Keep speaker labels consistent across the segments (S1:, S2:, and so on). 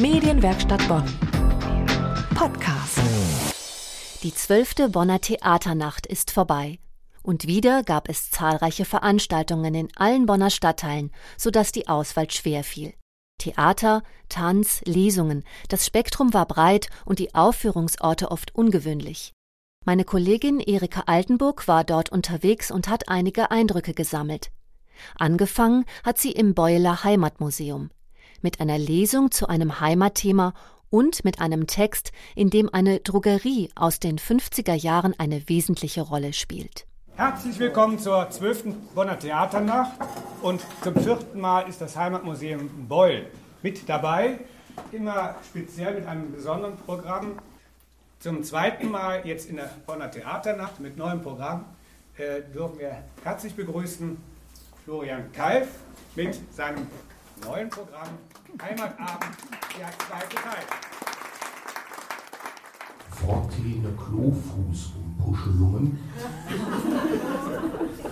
S1: Medienwerkstatt Bonn. Podcast.
S2: Die zwölfte Bonner Theaternacht ist vorbei. Und wieder gab es zahlreiche Veranstaltungen in allen Bonner Stadtteilen, sodass die Auswahl schwer fiel. Theater, Tanz, Lesungen, das Spektrum war breit und die Aufführungsorte oft ungewöhnlich. Meine Kollegin Erika Altenburg war dort unterwegs und hat einige Eindrücke gesammelt. Angefangen hat sie im Beueler Heimatmuseum mit einer Lesung zu einem Heimatthema und mit einem Text, in dem eine Drogerie aus den 50er Jahren eine wesentliche Rolle spielt.
S3: Herzlich willkommen zur 12. Bonner Theaternacht und zum vierten Mal ist das Heimatmuseum Beul mit dabei, immer speziell mit einem besonderen Programm. Zum zweiten Mal jetzt in der Bonner Theaternacht mit neuem Programm äh, dürfen wir herzlich begrüßen Florian Kalf mit seinem neuen Programm Heimatabend, der zweite Teil.
S4: Fortgehende Klofußumpuschelungen,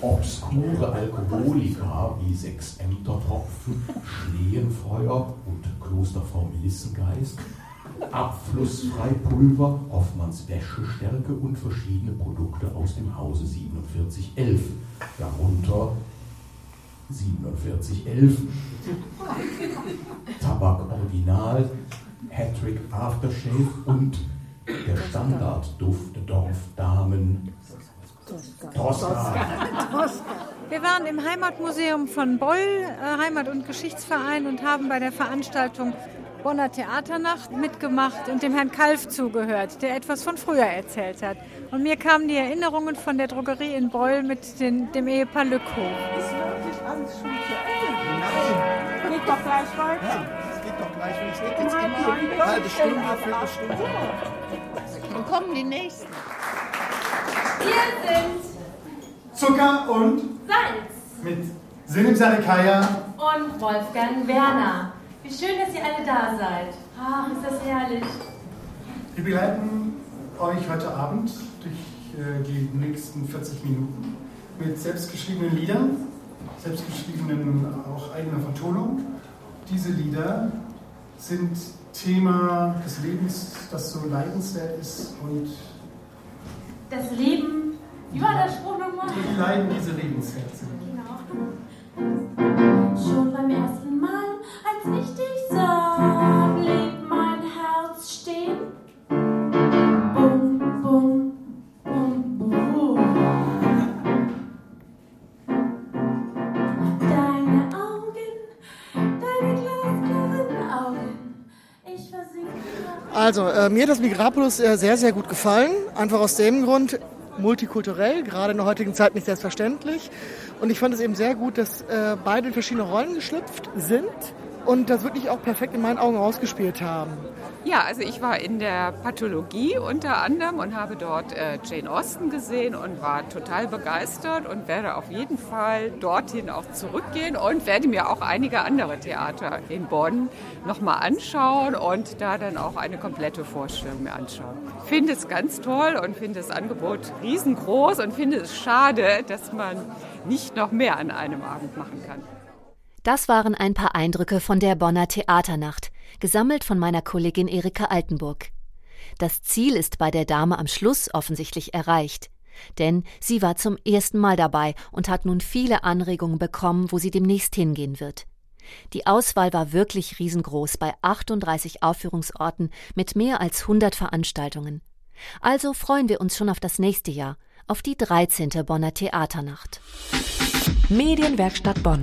S4: obskure Alkoholiker wie sechs Ämtertropfen, Schlehenfeuer und Klosterfrau Melissengeist, Abflussfreipulver, Hoffmanns Wäschestärke und verschiedene Produkte aus dem Hause 4711, darunter 4711, Tabak Original, Hattrick Aftershave und der Standardduft Dorfdamen Tosca.
S5: Wir waren im Heimatmuseum von Boll, äh, Heimat- und Geschichtsverein, und haben bei der Veranstaltung Bonner Theaternacht mitgemacht und dem Herrn Kalf zugehört, der etwas von früher erzählt hat. Und mir kamen die Erinnerungen von der Drogerie in Beul mit den, dem Ehepaar Lück hoch.
S6: Ist wirklich alles schon zu Ende? Nein. Geht doch gleich weiter.
S7: Ja, es geht doch gleich weiter. Es geht jetzt immer eine halbe Stunde, Viertelstunde.
S6: Dann kommen die Nächsten.
S8: Wir sind
S9: Zucker und
S8: Salz
S9: mit Selim Salikaya
S8: und Wolfgang Werner. Wie schön, dass ihr alle da seid. Ach, ist das herrlich.
S9: Wir begleiten euch heute Abend durch äh, die nächsten 40 Minuten mit selbstgeschriebenen Liedern, selbstgeschriebenen auch eigener Vertonung. Diese Lieder sind Thema des Lebens, das so leidenswert ist und
S8: Das Leben, wie war der Spruch nochmal?
S9: die Leiden, die so lebenswert sind.
S10: Also, äh, mir hat das Migrapolis äh, sehr, sehr gut gefallen. Einfach aus dem Grund, multikulturell, gerade in der heutigen Zeit nicht selbstverständlich. Und ich fand es eben sehr gut, dass äh, beide in verschiedene Rollen geschlüpft sind und das wirklich auch perfekt in meinen Augen ausgespielt haben.
S11: Ja, also ich war in der Pathologie unter anderem und habe dort äh, Jane Austen gesehen und war total begeistert und werde auf jeden Fall dorthin auch zurückgehen und werde mir auch einige andere Theater in Bonn nochmal anschauen und da dann auch eine komplette Vorstellung mir anschauen. Finde es ganz toll und finde das Angebot riesengroß und finde es schade, dass man nicht noch mehr an einem Abend machen kann.
S2: Das waren ein paar Eindrücke von der Bonner Theaternacht, gesammelt von meiner Kollegin Erika Altenburg. Das Ziel ist bei der Dame am Schluss offensichtlich erreicht. Denn sie war zum ersten Mal dabei und hat nun viele Anregungen bekommen, wo sie demnächst hingehen wird. Die Auswahl war wirklich riesengroß bei 38 Aufführungsorten mit mehr als 100 Veranstaltungen. Also freuen wir uns schon auf das nächste Jahr, auf die 13. Bonner Theaternacht.
S1: Medienwerkstatt Bonn.